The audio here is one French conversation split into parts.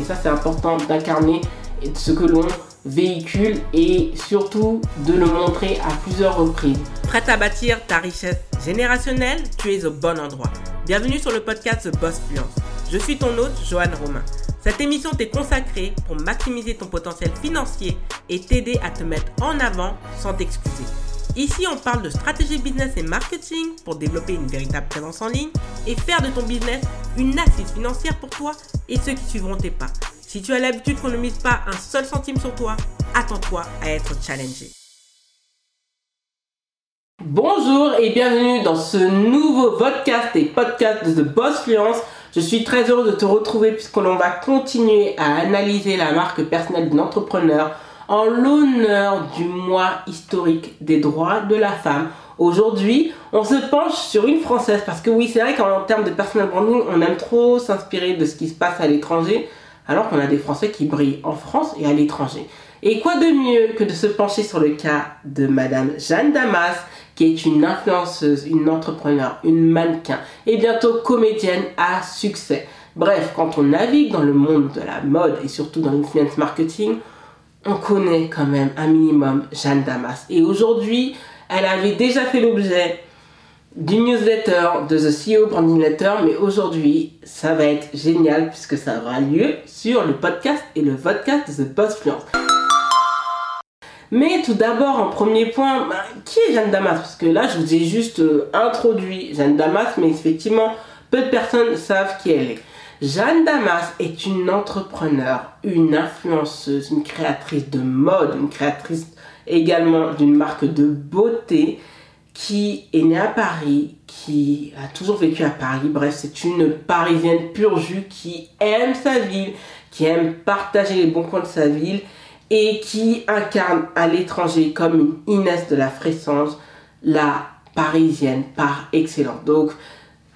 Et ça, c'est important d'incarner ce que l'on véhicule et surtout de le montrer à plusieurs reprises. Prête à bâtir ta richesse générationnelle? Tu es au bon endroit. Bienvenue sur le podcast The Boss Fluence. Je suis ton hôte, Joanne Romain. Cette émission t'est consacrée pour maximiser ton potentiel financier et t'aider à te mettre en avant sans t'excuser. Ici, on parle de stratégie business et marketing pour développer une véritable présence en ligne et faire de ton business une assise financière pour toi et ceux qui suivront tes pas. Si tu as l'habitude qu'on ne mise pas un seul centime sur toi, attends-toi à être challengé. Bonjour et bienvenue dans ce nouveau podcast et podcast de The Boss Fluence. Je suis très heureux de te retrouver puisque l'on va continuer à analyser la marque personnelle d'un entrepreneur en l'honneur du mois historique des droits de la femme. Aujourd'hui, on se penche sur une française parce que oui, c'est vrai qu'en termes de personal branding, on aime trop s'inspirer de ce qui se passe à l'étranger, alors qu'on a des Français qui brillent en France et à l'étranger. Et quoi de mieux que de se pencher sur le cas de Madame Jeanne Damas, qui est une influenceuse, une entrepreneur, une mannequin et bientôt comédienne à succès. Bref, quand on navigue dans le monde de la mode et surtout dans l'influence marketing, on connaît quand même un minimum Jeanne Damas. Et aujourd'hui, elle avait déjà fait l'objet d'une newsletter de The CEO Branding Letter, mais aujourd'hui, ça va être génial puisque ça aura lieu sur le podcast et le podcast de The Boss. Mais tout d'abord, en premier point, bah, qui est Jeanne Damas? Parce que là, je vous ai juste euh, introduit Jeanne Damas, mais effectivement, peu de personnes savent qui elle est. Jeanne Damas est une entrepreneur, une influenceuse, une créatrice de mode, une créatrice également d'une marque de beauté qui est née à Paris, qui a toujours vécu à Paris. Bref, c'est une parisienne pure jus qui aime sa ville, qui aime partager les bons coins de sa ville et qui incarne à l'étranger comme une Inès de la Fressange, la parisienne par excellence.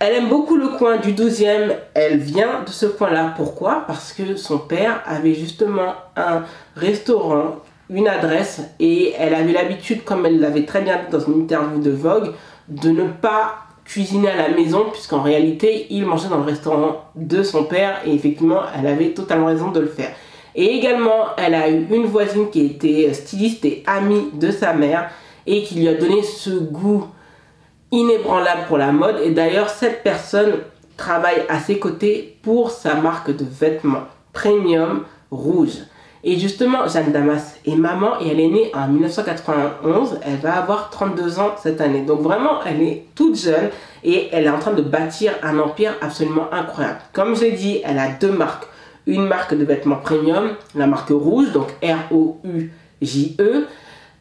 Elle aime beaucoup le coin du 12e, elle vient de ce coin-là. Pourquoi? Parce que son père avait justement un restaurant, une adresse, et elle avait l'habitude, comme elle l'avait très bien dit dans une interview de Vogue, de ne pas cuisiner à la maison, puisqu'en réalité, il mangeait dans le restaurant de son père, et effectivement, elle avait totalement raison de le faire. Et également, elle a eu une voisine qui était styliste et amie de sa mère, et qui lui a donné ce goût inébranlable pour la mode. Et d'ailleurs, cette personne travaille à ses côtés pour sa marque de vêtements premium rouge. Et justement, Jeanne Damas est maman et elle est née en 1991. Elle va avoir 32 ans cette année. Donc vraiment, elle est toute jeune et elle est en train de bâtir un empire absolument incroyable. Comme j'ai dit, elle a deux marques. Une marque de vêtements premium, la marque rouge, donc R-O-U-J-E.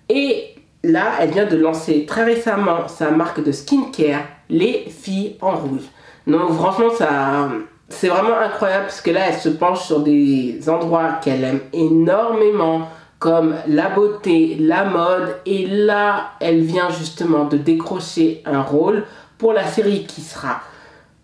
Et là, elle vient de lancer très récemment sa marque de skincare, Les Filles en Rouge. Donc franchement, ça, c'est vraiment incroyable parce que là, elle se penche sur des endroits qu'elle aime énormément, comme la beauté, la mode. Et là, elle vient justement de décrocher un rôle pour la série qui sera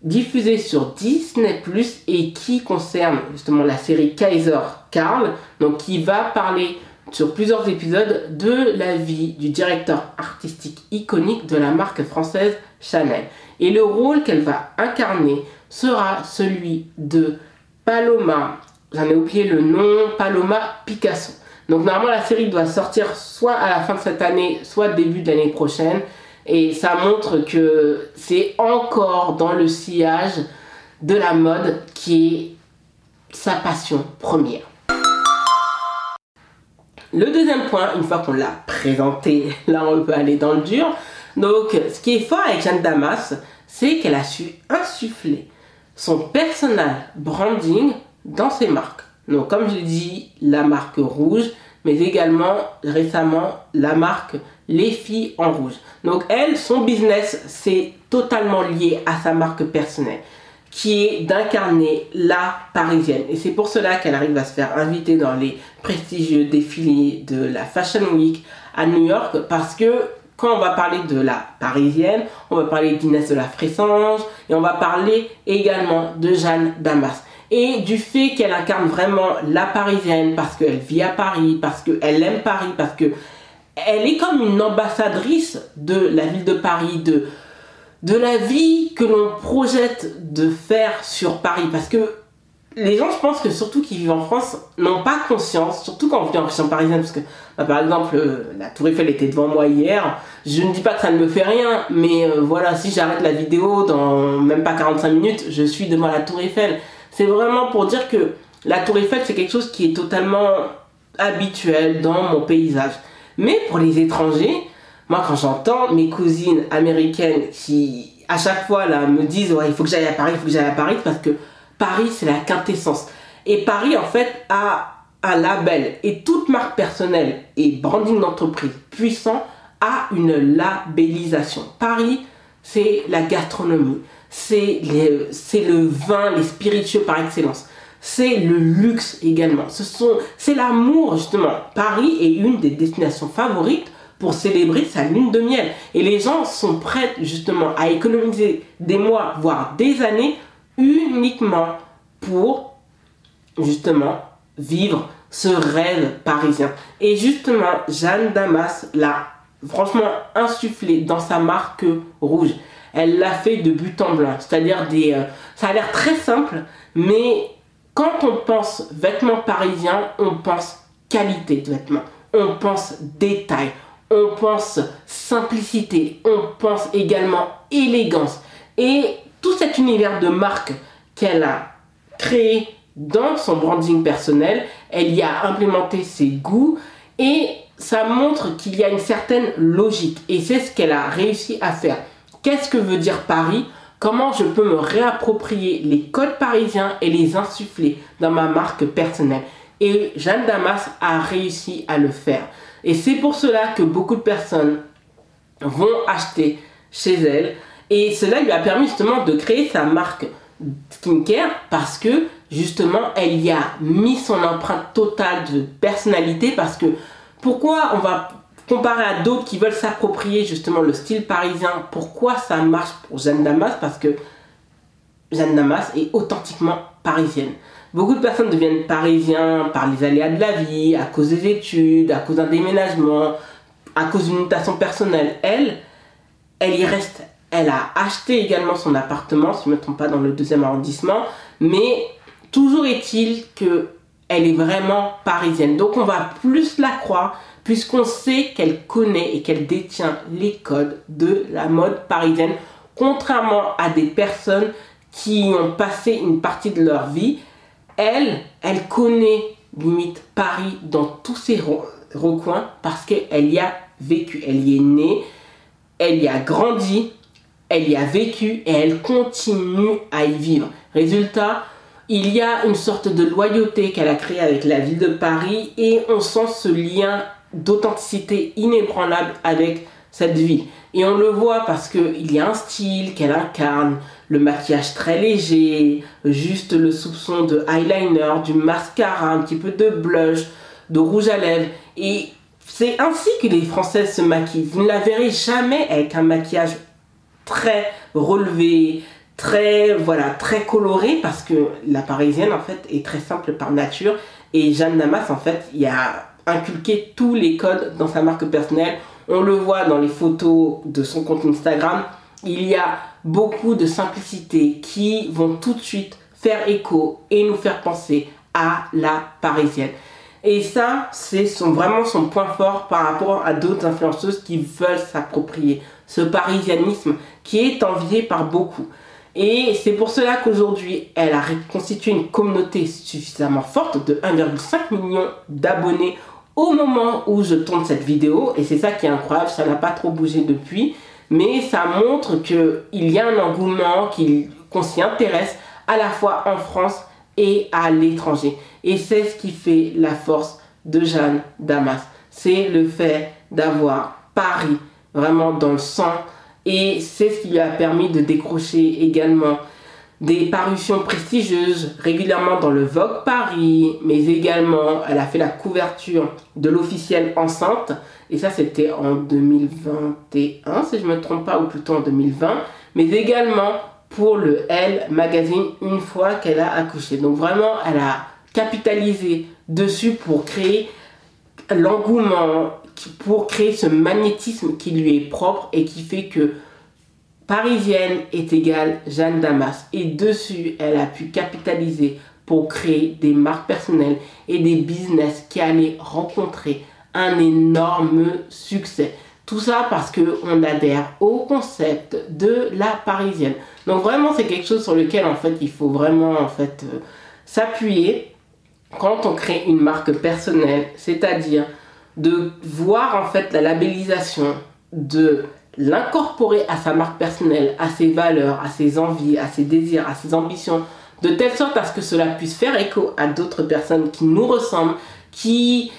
diffusée sur Disney ⁇ et qui concerne justement la série Kaiser Karl, donc qui va parler sur plusieurs épisodes de la vie du directeur artistique iconique de la marque française Chanel. Et le rôle qu'elle va incarner sera celui de Paloma, j'en ai oublié le nom, Paloma Picasso. Donc normalement la série doit sortir soit à la fin de cette année, soit début de l'année prochaine. Et ça montre que c'est encore dans le sillage de la mode qui est sa passion première. Le deuxième point, une fois qu'on l'a présenté, là on peut aller dans le dur. Donc, ce qui est fort avec Jeanne Damas, c'est qu'elle a su insuffler son personal branding dans ses marques. Donc, comme je l'ai dit, la marque rouge, mais également récemment la marque Les filles en rouge. Donc, elle, son business, c'est totalement lié à sa marque personnelle qui est d'incarner la parisienne. Et c'est pour cela qu'elle arrive à se faire inviter dans les prestigieux défilés de la Fashion Week à New York parce que quand on va parler de la parisienne, on va parler d'Inès de la Fressange et on va parler également de Jeanne Damas. Et du fait qu'elle incarne vraiment la parisienne parce qu'elle vit à Paris, parce qu'elle aime Paris, parce que elle est comme une ambassadrice de la ville de Paris, de, de la vie que l'on projette de faire sur Paris. Parce que les gens, je pense que surtout qui vivent en France, n'ont pas conscience, surtout quand on vit en région parisienne, parce que bah, par exemple, euh, la Tour Eiffel était devant moi hier. Je ne dis pas que ça ne me fait rien, mais euh, voilà, si j'arrête la vidéo dans même pas 45 minutes, je suis devant la Tour Eiffel. C'est vraiment pour dire que la Tour Eiffel, c'est quelque chose qui est totalement habituel dans mon paysage. Mais pour les étrangers, moi quand j'entends mes cousines américaines qui à chaque fois là me disent ouais, il faut que j'aille à Paris, il faut que j'aille à Paris parce que Paris c'est la quintessence. Et Paris en fait a un label et toute marque personnelle et branding d'entreprise puissant a une labellisation. Paris c'est la gastronomie, c'est le vin, les spiritueux par excellence c'est le luxe également. Ce sont, c'est l'amour justement. Paris est une des destinations favorites pour célébrer sa lune de miel. Et les gens sont prêts justement à économiser des mois, voire des années, uniquement pour justement vivre ce rêve parisien. Et justement, Jeanne Damas l'a franchement insufflé dans sa marque rouge. Elle l'a fait de but en blanc, c'est-à-dire des... Euh, ça a l'air très simple, mais quand on pense vêtements parisiens, on pense qualité de vêtements, on pense détail, on pense simplicité, on pense également élégance. Et tout cet univers de marque qu'elle a créé dans son branding personnel, elle y a implémenté ses goûts et ça montre qu'il y a une certaine logique et c'est ce qu'elle a réussi à faire. Qu'est-ce que veut dire Paris? Comment je peux me réapproprier les codes parisiens et les insuffler dans ma marque personnelle? Et Jeanne Damas a réussi à le faire. Et c'est pour cela que beaucoup de personnes vont acheter chez elle. Et cela lui a permis justement de créer sa marque skincare parce que justement elle y a mis son empreinte totale de personnalité parce que pourquoi on va comparé à d'autres qui veulent s'approprier justement le style parisien, pourquoi ça marche pour Jeanne Damas? Parce que Jeanne Damas est authentiquement parisienne. Beaucoup de personnes deviennent parisiens par les aléas de la vie, à cause des études, à cause d'un déménagement, à cause d'une mutation personnelle. Elle, elle y reste. Elle a acheté également son appartement, si je ne me trompe pas, dans le deuxième arrondissement. Mais toujours est-il que elle est vraiment parisienne. Donc on va plus la croire puisqu'on sait qu'elle connaît et qu'elle détient les codes de la mode parisienne, contrairement à des personnes qui ont passé une partie de leur vie. Elle, elle connaît limite Paris dans tous ses recoins parce qu'elle y a vécu, elle y est née, elle y a grandi, elle y a vécu et elle continue à y vivre. Résultat, il y a une sorte de loyauté qu'elle a créée avec la ville de Paris et on sent ce lien d'authenticité inébranlable avec cette vie. Et on le voit parce qu'il y a un style qu'elle incarne, le maquillage très léger, juste le soupçon de eyeliner, du mascara, un petit peu de blush, de rouge à lèvres. Et c'est ainsi que les Françaises se maquillent. Vous ne la verrez jamais avec un maquillage très relevé, très voilà, très coloré parce que la parisienne en fait est très simple par nature et Jeanne Damas en fait, y a inculquer tous les codes dans sa marque personnelle. On le voit dans les photos de son compte Instagram. Il y a beaucoup de simplicité qui vont tout de suite faire écho et nous faire penser à la parisienne. Et ça, c'est son, vraiment son point fort par rapport à d'autres influenceuses qui veulent s'approprier ce parisianisme qui est envié par beaucoup. Et c'est pour cela qu'aujourd'hui, elle a constitué une communauté suffisamment forte de 1,5 million d'abonnés au moment où je tourne cette vidéo. Et c'est ça qui est incroyable, ça n'a pas trop bougé depuis. Mais ça montre qu'il y a un engouement, qu'on s'y intéresse à la fois en France et à l'étranger. Et c'est ce qui fait la force de Jeanne Damas. C'est le fait d'avoir Paris vraiment dans le sang. Et c'est ce qui lui a permis de décrocher également des parutions prestigieuses régulièrement dans le Vogue Paris, mais également elle a fait la couverture de l'officiel enceinte, et ça c'était en 2021 si je ne me trompe pas, ou plutôt en 2020, mais également pour le Elle Magazine une fois qu'elle a accouché. Donc vraiment, elle a capitalisé dessus pour créer l'engouement, pour créer ce magnétisme qui lui est propre et qui fait que parisienne est égale Jeanne Damas. Et dessus, elle a pu capitaliser pour créer des marques personnelles et des business qui allaient rencontrer un énorme succès. Tout ça parce qu'on adhère au concept de la parisienne. Donc vraiment c'est quelque chose sur lequel en fait il faut vraiment euh, s'appuyer quand on crée une marque personnelle, c'est-à-dire de voir en fait la labellisation, de l'incorporer à sa marque personnelle, à ses valeurs, à ses envies, à ses désirs, à ses ambitions, de telle sorte à ce que cela puisse faire écho à d'autres personnes qui nous ressemblent, qui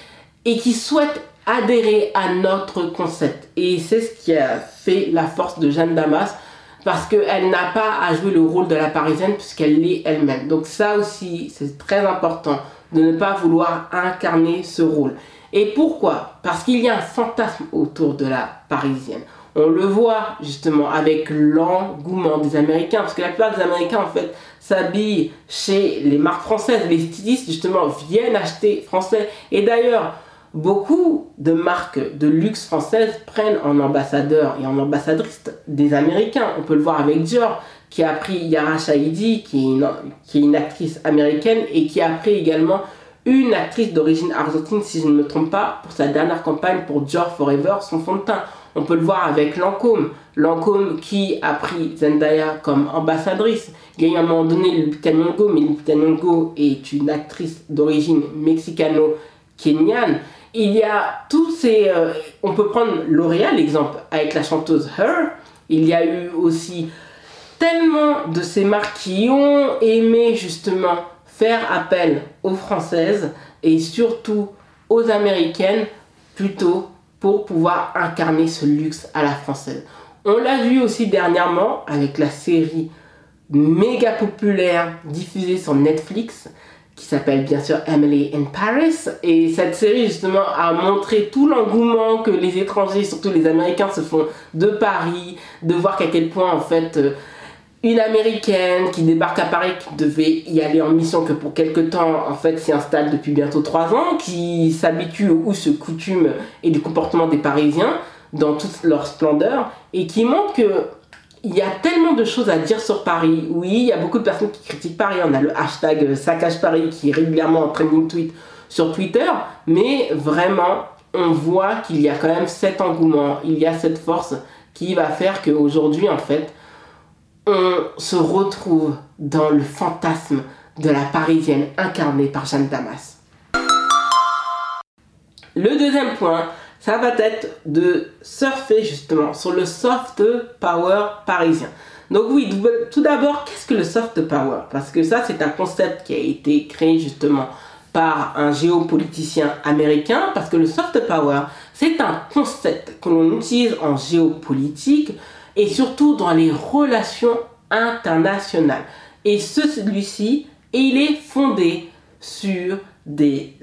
et qui souhaitent adhérer à notre concept. Et c'est ce qui a fait la force de Jeanne Damas parce qu'elle n'a pas à jouer le rôle de la parisienne puisqu'elle l'est elle-même. Donc ça aussi, c'est très important de ne pas vouloir incarner ce rôle. Et pourquoi? Parce qu'il y a un fantasme autour de la parisienne. On le voit justement avec l'engouement des Américains, parce que la plupart des Américains en fait s'habillent chez les marques françaises. Les stylistes justement viennent acheter français. Et d'ailleurs, beaucoup de marques de luxe françaises prennent en ambassadeur et en ambassadrice des Américains. On peut le voir avec Dior, qui a pris Yara Shahidi, qui est une, qui est une actrice américaine, et qui a pris également une actrice d'origine argentine, si je ne me trompe pas, pour sa dernière campagne pour Dior Forever, son fond de teint. On peut le voir avec Lancôme. Lancôme qui a pris Zendaya comme ambassadrice. Il a eu un moment donné Lupita Nyong'o, mais Lupita Nyong'o est une actrice d'origine mexicano-kenyane. Il y a tous ces... Euh, on peut prendre L'Oréal, exemple, avec la chanteuse Her. Il y a eu aussi tellement de ces marques qui ont aimé justement faire appel aux Françaises et surtout aux Américaines plutôt pour pouvoir incarner ce luxe à la française. On l'a vu aussi dernièrement avec la série méga populaire diffusée sur Netflix qui s'appelle bien sûr Emily in Paris et cette série justement a montré tout l'engouement que les étrangers, surtout les Américains se font de Paris, de voir qu'à quel point en fait euh, une américaine qui débarque à Paris, qui devait y aller en mission que pour quelques temps, en fait, s'y installe depuis bientôt trois ans, qui s'habitue aux us, coutumes et du comportement des Parisiens dans toute leur splendeur, et qui montre que il y a tellement de choses à dire sur Paris. Oui, il y a beaucoup de personnes qui critiquent Paris. On a le hashtag Saccage Paris qui est régulièrement en trending tweet sur Twitter, mais vraiment, on voit qu'il y a quand même cet engouement, il y a cette force qui va faire qu'aujourd'hui, en fait, on se retrouve dans le fantasme de la Parisienne incarnée par Jeanne Damas. Le deuxième point, ça va être de surfer justement sur le soft power parisien. Donc oui, tout d'abord, qu'est-ce que le soft power? Parce que ça, c'est un concept qui a été créé justement par un géopoliticien américain, parce que le soft power, c'est un concept que l'on utilise en géopolitique et surtout dans les relations internationales. Et celui-ci, il est fondé sur des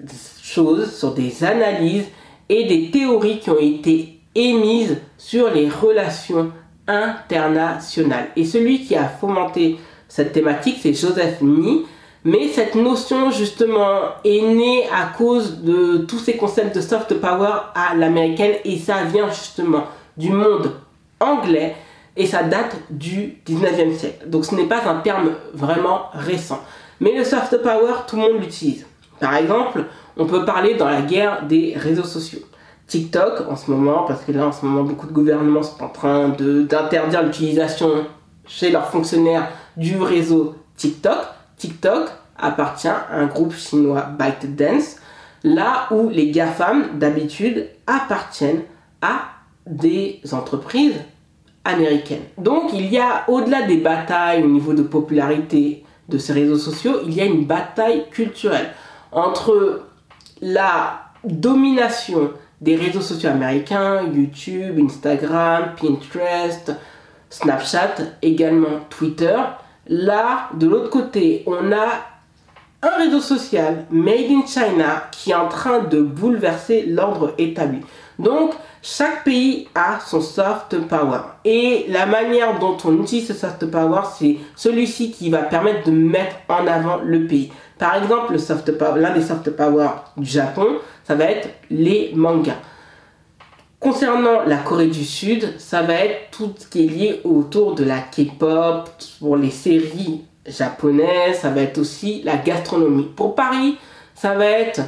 choses, sur des analyses et des théories qui ont été émises sur les relations internationales. Et celui qui a fomenté cette thématique, c'est Joseph Nye. Mais cette notion, justement, est née à cause de tous ces concepts de soft power à l'américaine et ça vient justement du monde anglais et ça date du 19e siècle. Donc ce n'est pas un terme vraiment récent. Mais le soft power, tout le monde l'utilise. Par exemple, on peut parler dans la guerre des réseaux sociaux. TikTok en ce moment, parce que là en ce moment beaucoup de gouvernements sont en train d'interdire l'utilisation chez leurs fonctionnaires du réseau TikTok. TikTok appartient à un groupe chinois ByteDance, là où les GAFAM d'habitude appartiennent à des entreprises américaines. Donc il y a, au-delà des batailles au niveau de popularité de ces réseaux sociaux, il y a une bataille culturelle entre la domination des réseaux sociaux américains, YouTube, Instagram, Pinterest, Snapchat, également Twitter. Là, de l'autre côté, on a un réseau social made in China qui est en train de bouleverser l'ordre établi. Donc, chaque pays a son soft power. Et la manière dont on utilise ce soft power, c'est celui-ci qui va permettre de mettre en avant le pays. Par exemple, l'un des soft power du Japon, ça va être les mangas. Concernant la Corée du Sud, ça va être tout ce qui est lié autour de la K-pop, pour les séries japonais, ça va être aussi la gastronomie. Pour Paris, ça va être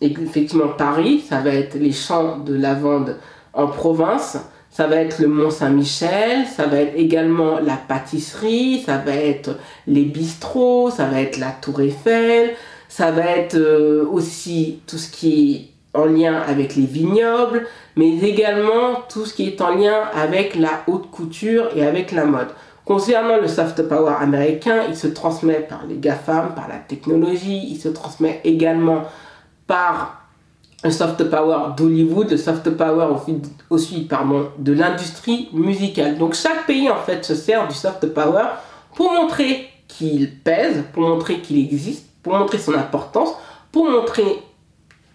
effectivement Paris, ça va être les champs de lavande en province, ça va être le Mont Saint-Michel, ça va être également la pâtisserie, ça va être les bistrots, ça va être la Tour Eiffel, ça va être euh, aussi tout ce qui est en lien avec les vignobles, mais également tout ce qui est en lien avec la haute couture et avec la mode. Concernant le soft power américain, il se transmet par les GAFAM, par la technologie, il se transmet également par un soft power d'Hollywood, le soft power aussi pardon, de l'industrie musicale. Donc chaque pays en fait se sert du soft power pour montrer qu'il pèse, pour montrer qu'il existe, pour montrer son importance, pour montrer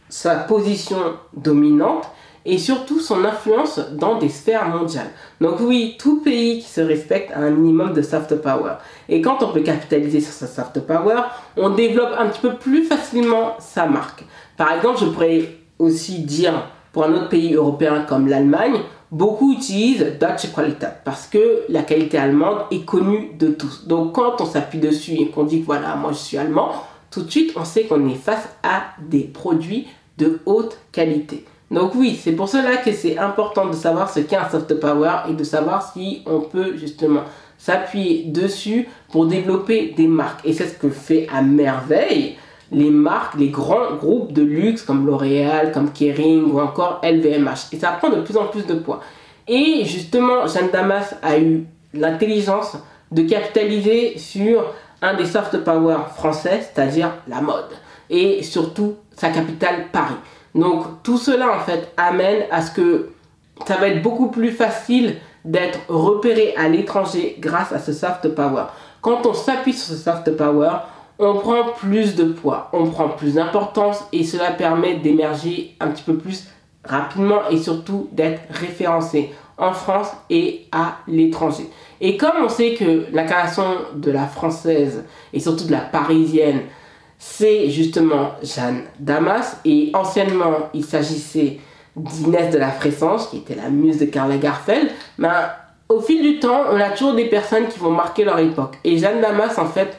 sa position dominante et surtout son influence dans des sphères mondiales. Donc oui, tout pays qui se respecte a un minimum de soft power. Et quand on peut capitaliser sur sa soft power, on développe un petit peu plus facilement sa marque. Par exemple, je pourrais aussi dire pour un autre pays européen comme l'Allemagne, beaucoup utilisent Deutsche Qualität parce que la qualité allemande est connue de tous. Donc quand on s'appuie dessus et qu'on dit que voilà, moi je suis allemand, tout de suite on sait qu'on est face à des produits de haute qualité. Donc oui, c'est pour cela que c'est important de savoir ce qu'est un soft power et de savoir si on peut justement s'appuyer dessus pour développer des marques. Et c'est ce que fait à merveille les marques, les grands groupes de luxe comme L'Oréal, comme Kering ou encore LVMH. Et ça prend de plus en plus de poids. Et justement, Jeanne Damas a eu l'intelligence de capitaliser sur un des soft power français, c'est-à-dire la mode. Et surtout sa capitale Paris. Donc tout cela en fait amène à ce que ça va être beaucoup plus facile d'être repéré à l'étranger grâce à ce soft power. Quand on s'appuie sur ce soft power, on prend plus de poids, on prend plus d'importance et cela permet d'émerger un petit peu plus rapidement et surtout d'être référencé en France et à l'étranger. Et comme on sait que l'incarnation de la française et surtout de la parisienne, c'est justement Jeanne Damas et anciennement il s'agissait d'Inès de la Fressence qui était la muse de Karl Lagerfeld, ben, au fil du temps on a toujours des personnes qui vont marquer leur époque. Et Jeanne Damas en fait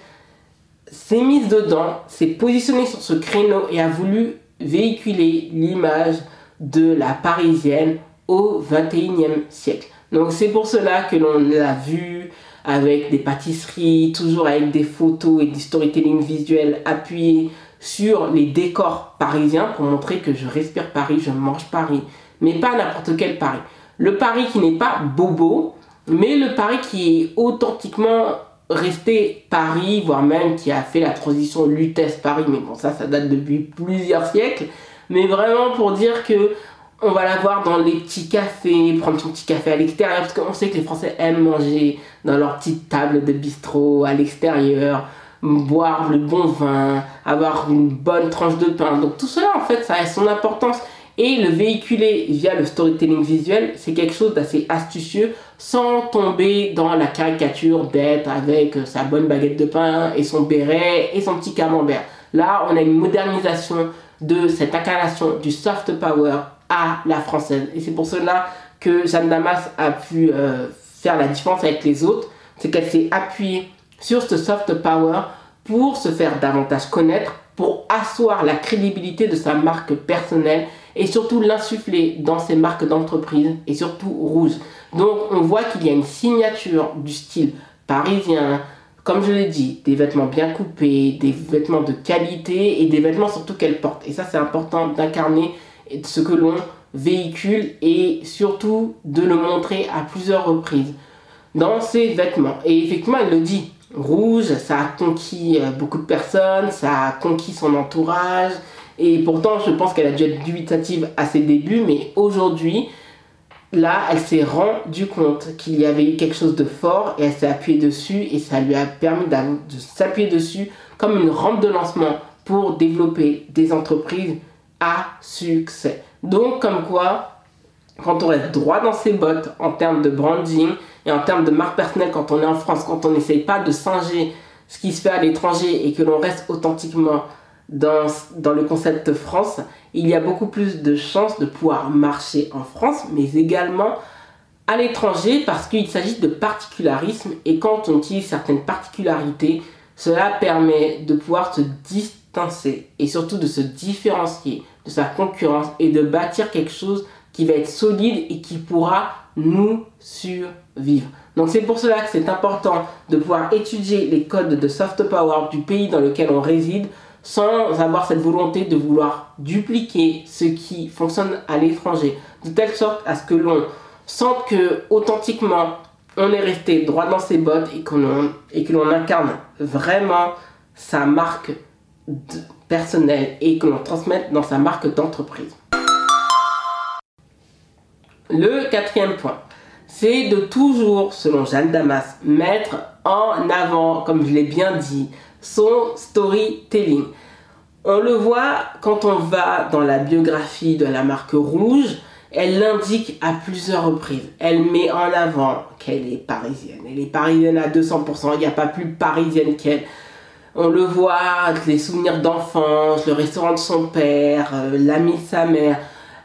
s'est mise dedans, s'est positionnée sur ce créneau et a voulu véhiculer l'image de la parisienne au 21e siècle. Donc c'est pour cela que l'on l'a vu avec des pâtisseries, toujours avec des photos et du storytelling visuel appuyé sur les décors parisiens pour montrer que je respire Paris, je mange Paris, mais pas n'importe quel Paris. Le Paris qui n'est pas bobo, mais le Paris qui est authentiquement resté Paris, voire même qui a fait la transition Lutèce-Paris, mais bon ça ça date depuis plusieurs siècles, mais vraiment pour dire que on va la voir dans les petits cafés, prendre son petit café à l'extérieur, parce qu'on sait que les Français aiment manger dans leur petite table de bistrot à l'extérieur, boire le bon vin, avoir une bonne tranche de pain. Donc tout cela en fait ça a son importance. Et le véhiculer via le storytelling visuel, c'est quelque chose d'assez astucieux sans tomber dans la caricature d'être avec sa bonne baguette de pain et son béret et son petit camembert. Là, on a une modernisation de cette incarnation du soft power à la française. Et c'est pour cela que Jeanne Damas a pu euh, faire la différence avec les autres. C'est qu'elle s'est appuyée sur ce soft power pour se faire davantage connaître, pour asseoir la crédibilité de sa marque personnelle et surtout l'insuffler dans ses marques d'entreprise et surtout rouge. Donc on voit qu'il y a une signature du style parisien, comme je l'ai dit, des vêtements bien coupés, des vêtements de qualité et des vêtements surtout qu'elle porte. Et ça c'est important d'incarner ce que l'on véhicule et surtout de le montrer à plusieurs reprises dans ses vêtements. Et effectivement, elle le dit, rouge, ça a conquis euh, beaucoup de personnes, ça a conquis son entourage, et pourtant, je pense qu'elle a dû être dubitative à ses débuts, mais aujourd'hui, là, elle s'est rendue compte qu'il y avait eu quelque chose de fort et elle s'est appuyée dessus et ça lui a permis de s'appuyer dessus comme une rampe de lancement pour développer des entreprises à succès. Donc, comme quoi, quand on reste droit dans ses bottes en termes de branding et en termes de marque personnelle, quand on est en France, quand on n'essaye pas de singer ce qui se fait à l'étranger et que l'on reste authentiquement dans, dans le concept France, il y a beaucoup plus de chances de pouvoir marcher en France, mais également à l'étranger parce qu'il s'agit de particularisme et quand on utilise certaines particularités, Cela permet de pouvoir se distancer et surtout de se différencier de sa concurrence et de bâtir quelque chose qui va être solide et qui pourra nous survivre. Donc c'est pour cela que c'est important de pouvoir étudier les codes de soft power du pays dans lequel on réside sans avoir cette volonté de vouloir dupliquer ce qui fonctionne à l'étranger, de telle sorte à ce que l'on sente que authentiquement on est resté droit dans ses bottes et, et que l'on incarne vraiment sa marque personnelle et que l'on transmette dans sa marque d'entreprise. Le quatrième point, c'est de toujours, selon Jeanne Damas, mettre en avant, comme je l'ai bien dit, son storytelling. On le voit quand on va dans la biographie de la marque rouge, elle l'indique à plusieurs reprises. Elle met en avant qu'elle est parisienne. Elle est parisienne à 200%. Il n'y a pas plus parisienne qu'elle. On le voit, les souvenirs d'enfance, le restaurant de son père, euh, l'ami de sa mère.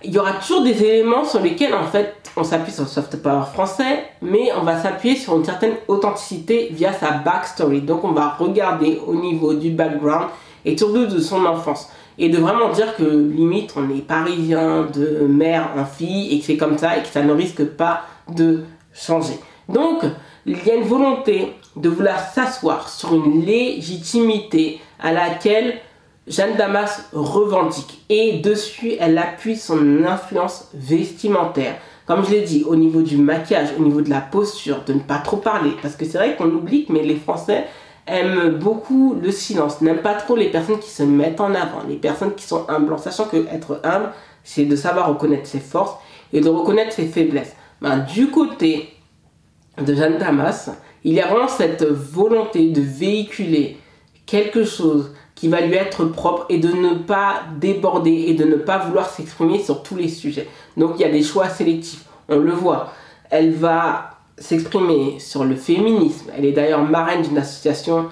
Il y aura toujours des éléments sur lesquels, en fait, on s'appuie sur le soft power français, mais on va s'appuyer sur une certaine authenticité via sa backstory. Donc, on va regarder au niveau du background et surtout de son enfance et de vraiment dire que limite on est parisien de mère en fille et que c'est comme ça et que ça ne risque pas de changer. Donc il y a une volonté de vouloir s'asseoir sur une légitimité à laquelle Jeanne Damas revendique et dessus elle appuie son influence vestimentaire. Comme je l'ai dit, au niveau du maquillage, au niveau de la posture, de ne pas trop parler. Parce que c'est vrai qu'on oublie, mais les Français, aime beaucoup le silence, n'aime pas trop les personnes qui se mettent en avant, les personnes qui sont humbles, sachant que être humble, c'est de savoir reconnaître ses forces et de reconnaître ses faiblesses. Ben, du côté de Jeanne Damas, il y a vraiment cette volonté de véhiculer quelque chose qui va lui être propre et de ne pas déborder et de ne pas vouloir s'exprimer sur tous les sujets. Donc il y a des choix sélectifs. On le voit. Elle va s'exprimer sur le féminisme. Elle est d'ailleurs marraine d'une association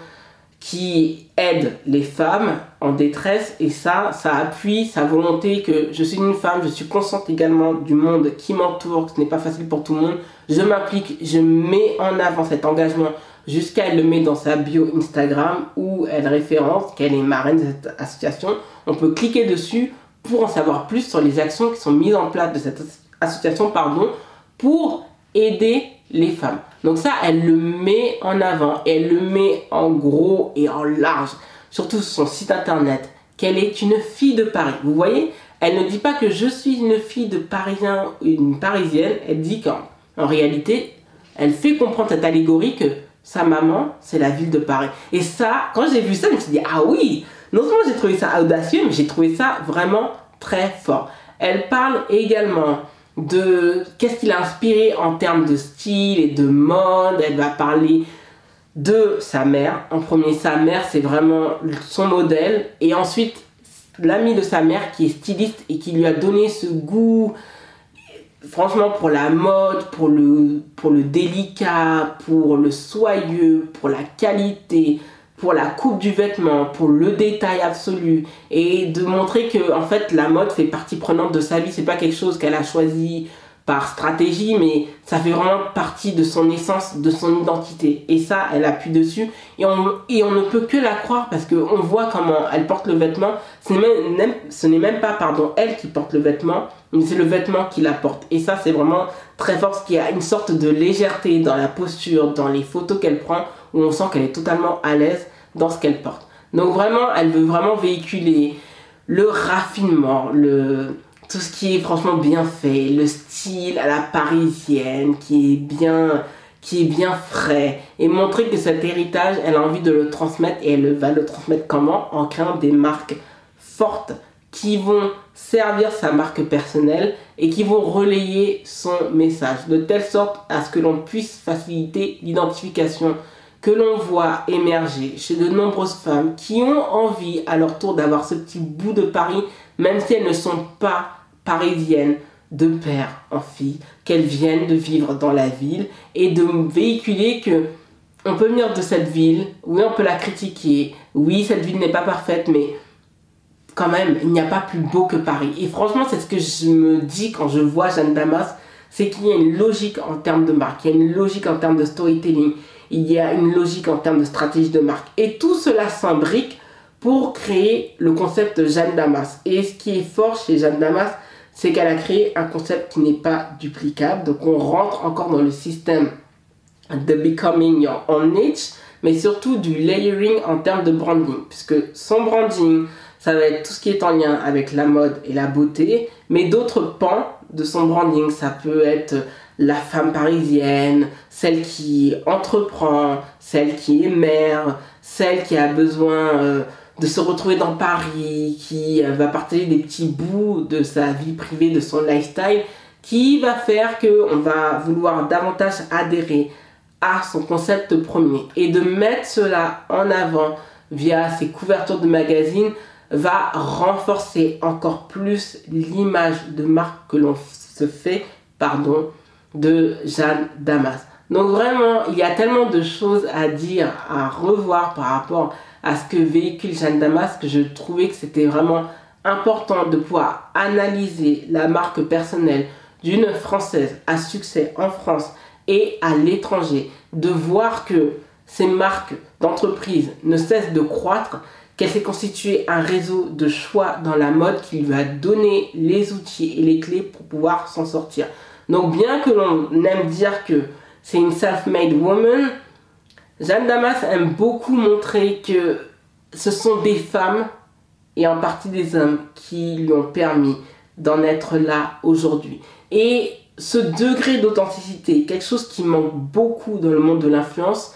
qui aide les femmes en détresse et ça, ça appuie sa volonté que je suis une femme, je suis consciente également du monde qui m'entoure, que ce n'est pas facile pour tout le monde. Je m'implique, je mets en avant cet engagement jusqu'à elle le met dans sa bio Instagram où elle référence qu'elle est marraine de cette association. On peut cliquer dessus pour en savoir plus sur les actions qui sont mises en place de cette association pardon, pour aider les femmes. Donc ça, elle le met en avant, elle le met en gros et en large, surtout sur son site internet, qu'elle est une fille de Paris. Vous voyez, elle ne dit pas que je suis une fille de Parisien, une Parisienne, elle dit qu'en réalité, elle fait comprendre cette allégorie que sa maman, c'est la ville de Paris. Et ça, quand j'ai vu ça, je me suis dit, ah oui, non seulement j'ai trouvé ça audacieux, mais j'ai trouvé ça vraiment très fort. Elle parle également de qu'est-ce qui l'a inspiré en termes de style et de mode. Elle va parler de sa mère. En premier, sa mère, c'est vraiment son modèle. Et ensuite, l'ami de sa mère qui est styliste et qui lui a donné ce goût, franchement, pour la mode, pour le, pour le délicat, pour le soyeux, pour la qualité, pour la coupe du vêtement, pour le détail absolu et de montrer que en fait la mode fait partie prenante de sa vie, c'est pas quelque chose qu'elle a choisi par stratégie mais ça fait vraiment partie de son essence, de son identité. Et ça elle appuie dessus. Et on, et on ne peut que la croire parce qu'on voit comment elle porte le vêtement, ce n'est même, ce n'est même pas pardon elle qui porte le vêtement mais c'est le vêtement qui la porte. Et ça c'est vraiment très fort parce qu'il y a une sorte de légèreté dans la posture, dans les photos qu'elle prend où on sent qu'elle est totalement à l'aise dans ce qu'elle porte. Donc vraiment, elle veut vraiment véhiculer le raffinement, le, tout ce qui est franchement bien fait, le style à la parisienne qui est bien qui est bien frais. Et montrer que cet héritage, elle a envie de le transmettre et elle va le transmettre comment? En créant des marques fortes qui vont servir sa marque personnelle et qui vont relayer son message. De telle sorte à ce que l'on puisse faciliter l'identification que l'on voit émerger chez de nombreuses femmes qui ont envie à leur tour d'avoir ce petit bout de Paris, même si elles ne sont pas parisiennes de père en fille, qu'elles viennent de vivre dans la ville et de véhiculer que on peut venir de cette ville, oui on peut la critiquer, oui cette ville n'est pas parfaite, mais quand même il n'y a pas plus beau que Paris. Et franchement c'est ce que je me dis quand je vois Jeanne Damas, c'est qu'il y a une logique en termes de marque, il y a une logique en termes de storytelling, il y a une logique en termes de stratégie de marque. Et tout cela s'imbrique pour créer le concept Jeanne Damas. Et ce qui est fort chez Jeanne Damas, c'est qu'elle a créé un concept qui n'est pas duplicable. Donc on rentre encore dans le système de becoming your own niche, mais surtout du layering en termes de branding. Puisque son branding, ça va être tout ce qui est en lien avec la mode et la beauté, mais d'autres pans de son branding, ça peut être la femme parisienne, celle qui entreprend, celle qui est mère, celle qui a besoin euh, de se retrouver dans Paris, qui euh, va partager des petits bouts de sa vie privée, de son lifestyle, qui va faire que on va vouloir davantage adhérer à son concept premier et de mettre cela en avant via ses couvertures de magazines va renforcer encore plus l'image de marque que l'on se fait pardon de Jeanne Damas. Donc vraiment, il y a tellement de choses à dire, à revoir par rapport ce que véhicule Jeanne Damas que je trouvais que c'était vraiment important de pouvoir analyser la marque personnelle d'une Française à succès en France et à l'étranger, de voir que ces marques d'entreprise ne cessent de croître, qu'elle s'est constituée un réseau de choix dans la mode qui lui a donné les outils et les clés pour pouvoir s'en sortir. Donc bien que l'on aime dire que c'est une self-made woman, Jeanne Damas aime beaucoup montrer que ce sont des femmes et en partie des hommes qui lui ont permis d'en être là aujourd'hui. Et ce degré d'authenticité, quelque chose qui manque beaucoup dans le monde de l'influence,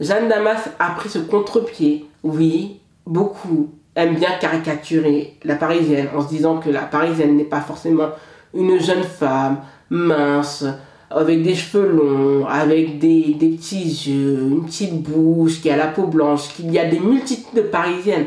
Jeanne Damas a pris ce contre-pied. Oui, beaucoup aiment bien caricaturer la parisienne en se disant que la parisienne n'est pas forcément une jeune femme mince, avec des cheveux longs, avec des, petits yeux, une petite bouche, qui a la peau blanche, qu'il y a des multitudes de parisiennes.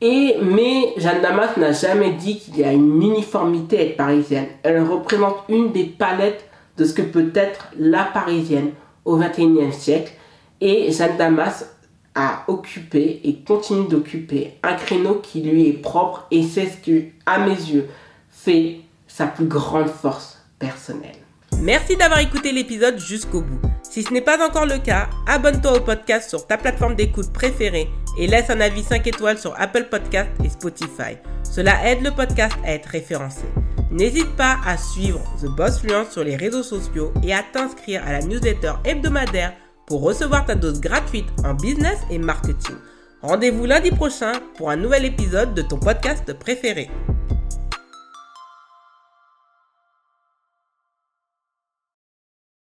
Et, mais Jeanne Damas n'a jamais dit qu'il y a une uniformité être parisienne. Elle représente une des palettes de ce que peut être la parisienne au XXIe siècle. Et Jeanne Damas a occupé et continue d'occuper un créneau qui lui est propre et c'est ce qui, à mes yeux, fait sa plus grande force personnelle. Merci d'avoir écouté l'épisode jusqu'au bout. Si ce n'est pas encore le cas, abonne-toi au podcast sur ta plateforme d'écoute préférée et laisse un avis 5 étoiles sur Apple Podcast et Spotify. Cela aide le podcast à être référencé. N'hésite pas à suivre The Boss Fluence sur les réseaux sociaux et à t'inscrire à la newsletter hebdomadaire pour recevoir ta dose gratuite en business et marketing. Rendez-vous lundi prochain pour un nouvel épisode de ton podcast préféré.